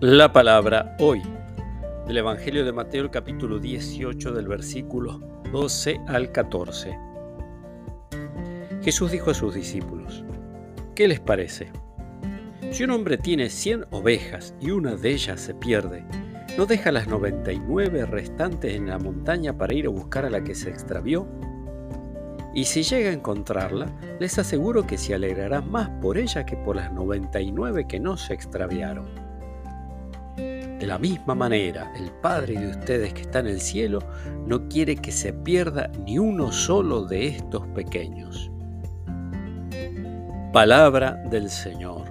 La palabra hoy del Evangelio de Mateo capítulo 18 del versículo 12 al 14. Jesús dijo a sus discípulos, ¿qué les parece? Si un hombre tiene 100 ovejas y una de ellas se pierde, ¿no deja las 99 restantes en la montaña para ir a buscar a la que se extravió? Y si llega a encontrarla, les aseguro que se alegrará más por ella que por las 99 que no se extraviaron. De la misma manera, el Padre de ustedes que está en el cielo no quiere que se pierda ni uno solo de estos pequeños. Palabra del Señor.